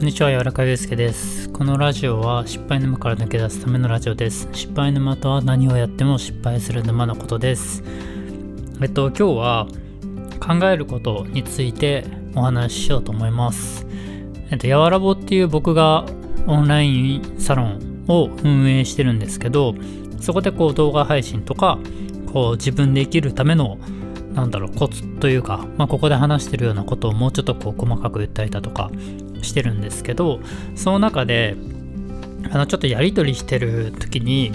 こんにちは、柔らかゆうすけです。このラジオは失敗沼から抜け出すためのラジオです。失敗沼とは何をやっても失敗する沼のことです。えっと、今日は考えることについてお話ししようと思います。えっと、やわらぼっていう僕がオンラインサロンを運営してるんですけど、そこでこう動画配信とか、こう自分で生きるためのなんだろうコツというか、まあ、ここで話してるようなことをもうちょっとこう細かく言ったりだとかしてるんですけどその中であのちょっとやり取りしてる時に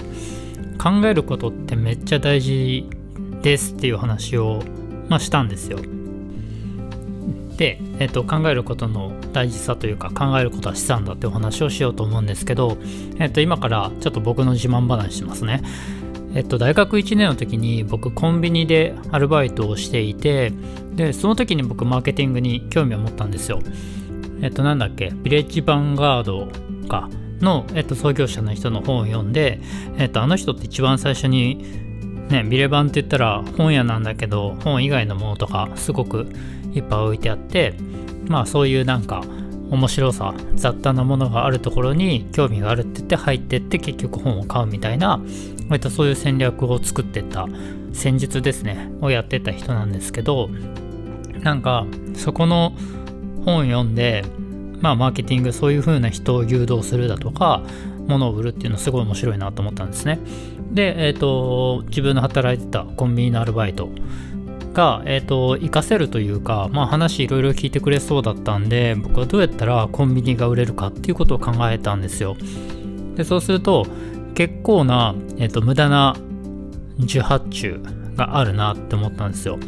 考えることってめっちゃ大事ですっていう話を、まあ、したんですよ。で、えっと、考えることの大事さというか考えることは資産だってお話をしようと思うんですけど、えっと、今からちょっと僕の自慢話しますね。えっと、大学1年の時に僕コンビニでアルバイトをしていてでその時に僕マーケティングに興味を持ったんですよ。えっとなんだっけ？ビレッジヴァンガードか？の、えっと、創業者の人の本を読んで、えっと、あの人って一番最初にねビレバンって言ったら本屋なんだけど本以外のものとかすごくいっぱい置いてあってまあそういうなんか面白さ雑多なものがあるところに興味があるって言って入ってって結局本を買うみたいな割とそういう戦略を作ってった戦術ですねをやってた人なんですけどなんかそこの本読んでまあマーケティングそういう風な人を誘導するだとか物を売るっていうのすごい面白いなと思ったんですね。でえっ、ー、と自分の働いてたコンビニのアルバイトが、えーと、活かせるというか、まあ、話いろいろ聞いてくれそうだったんで僕はどうやったらコンビニが売れるかっていうことを考えたんですよ。でそうすると結構な、えーと、無駄な受発注があるなって思ったんですよ。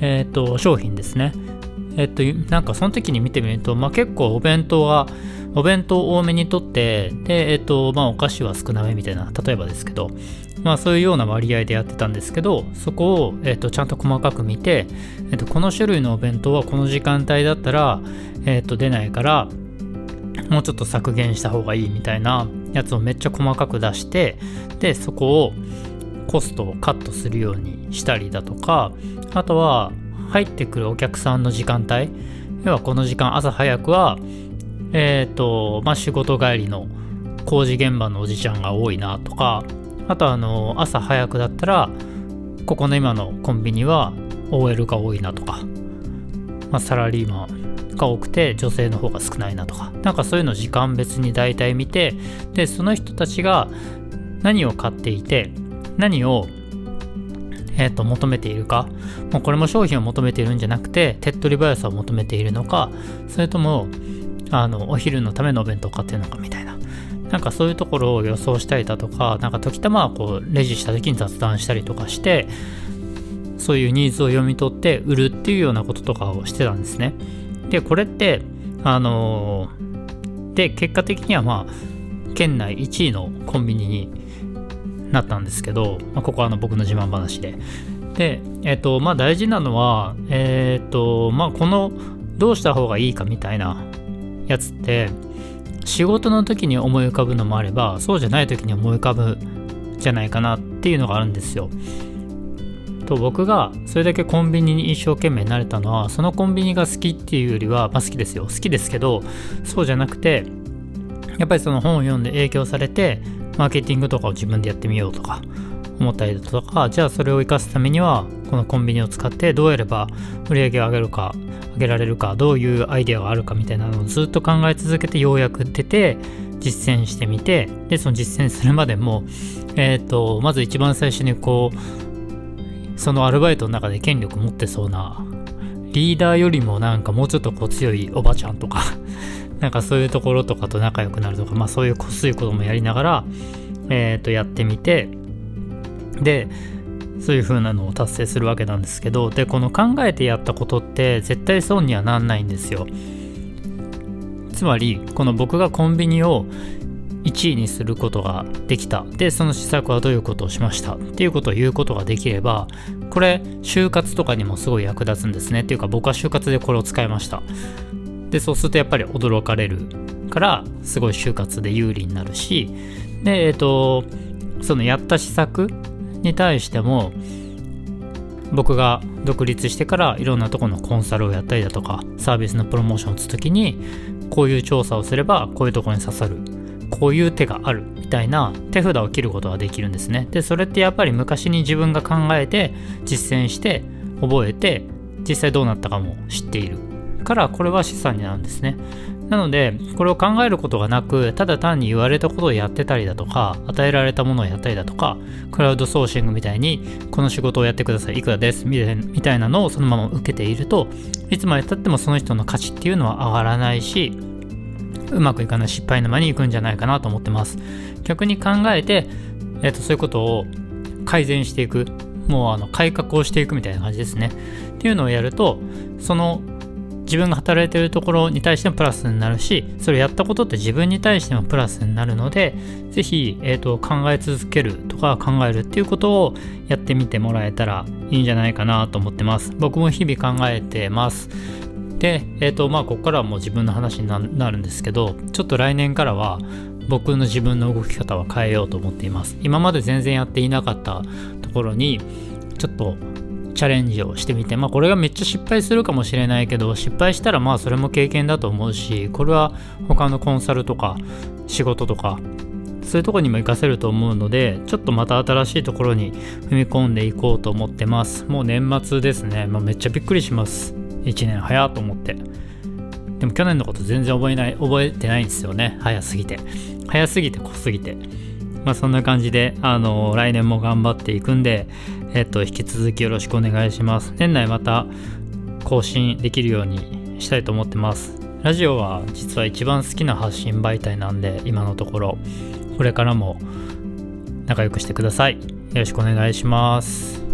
えっ、ー、と商品ですね。えっ、となんかその時に見てみると、まあ、結構お弁当がお弁当多めにとってでえっ、とまあお菓子は少なめみたいな例えばですけどまあそういうような割合でやってたんですけどそこを、えーと、ちゃんと細かく見て、えーと、この種類のお弁当はこの時間帯だったら、えーと出ないからもうちょっと削減した方がいいみたいなやつをめっちゃ細かく出してでそこをコストをカットするようにしたりだとかあとは入ってくるお客さんの時間帯。要はこの時間朝早くはえっ、ー、とまあ仕事帰りの工事現場のおじちゃんが多いなとかあとあの朝早くだったらここの今のコンビニは OL が多いなとか、まあ、サラリーマンが多くて女性の方が少ないなとかなんかそういうの時間別に大体見てでその人たちが何を買っていて何をえー、と求めているか？もうこれも商品を求めているんじゃなくて手っ取り早さを求めているのかそれともあのお昼のためのお弁当を買ってるのかみたいな。なんかそういうところを予想したりだとかなんか時たまこうレジした時に雑談したりとかしてそういうニーズを読み取って売るっていうようなこととかをしてたんですね。でこれってあのー、で結果的にはまあ県内1位のコンビニになったんですけど、まあ、ここはあの僕の自慢話で。で、えっ、ー、と、まあ大事なのは、えっ、ー、と、まあこのどうした方がいいかみたいなやつって、仕事の時に思い浮かぶのもあれば、そうじゃない時に思い浮かぶじゃないかなっていうのがあるんですよ。と僕がそれだけコンビニに一生懸命なれたのはそのコンビニが好きっていうよりはまあ好きですよ好きですけどそうじゃなくてやっぱりその本を読んで影響されてマーケティングとかを自分でやってみようとか思ったりだとかじゃあそれを活かすためにはこのコンビニを使ってどうやれば売り上げを上げるか上げられるかどういうアイデアがあるかみたいなのをずっと考え続けてようやく出て実践してみてでその実践するまでもえっ、ー、とまず一番最初にこうそのアルバイトの中で権力持ってそうなリーダーよりもなんかもうちょっとこう強いおばちゃんとかなんかそういうところとかと仲良くなるとか、まあそういうこすいこともやりながら、えっ、ー、と、やってみて、で、そういう風なのを達成するわけなんですけど、で、この考えてやったことって絶対損にはなんないんですよ。つまり、この僕がコンビニを1位にすることができた。で、その施策はどういうことをしました？っていうことを言うことができれば、これ、就活とかにもすごい役立つんですね。っていうか、僕は就活でこれを使いました。でそうするとやっぱり驚かれるからすごい就活で有利になるしでえっ、ー、とそのやった施策に対しても僕が独立してからいろんなとこのコンサルをやったりだとかサービスのプロモーションを打つ時にこういう調査をすればこういうとこに刺さるこういう手があるみたいな手札を切ることができるんですね。でそれってやっぱり昔に自分が考えて実践して覚えて実際どうなったかも知っている。からこれは資産になるんですね。なのでこれを考えることがなくただ単に言われたことをやってたりだとか与えられたものをやったりだとかクラウドソーシングみたいにこの仕事をやってくださいいくらですみたいなのをそのまま受けているといつまでたってもその人の価値っていうのは上がらないしうまくいかない失敗沼に行くんじゃないかなと思ってます。逆に考えて、えー、とそういうことを改善していくもうあの改革をしていくみたいな感じですね。っていうのをやるとその自分が働いてるところに対してもプラスになるしそれやったことって自分に対してもプラスになるので是非、えーと、考え続けるとか考えるっていうことをやってみてもらえたらいいんじゃないかなと思ってます。僕も日々考えてます。でえっ、ー、とまあここからはもう自分の話になるんですけどちょっと来年からは僕の自分の動き方は変えようと思っています。今まで全然やっていなかったところにちょっとチャレンジをしてみて、まあこれがめっちゃ失敗するかもしれないけど、失敗したらまあそれも経験だと思うし、これは他のコンサルとか仕事とか、そういうとこにも活かせると思うので、ちょっとまた新しいところに踏み込んでいこうと思ってます。もう年末ですね。まあ、めっちゃびっくりします。1年早と思って。でも去年のこと全然覚えない、覚えてないんですよね。早すぎて。早すぎて濃すぎて。まあそんな感じで、あの、来年も頑張っていくんで、えっと、引き続きよろしくお願いします。年内また更新できるようにしたいと思ってます。ラジオは実は一番好きな発信媒体なんで、今のところ、これからも仲良くしてください。よろしくお願いします。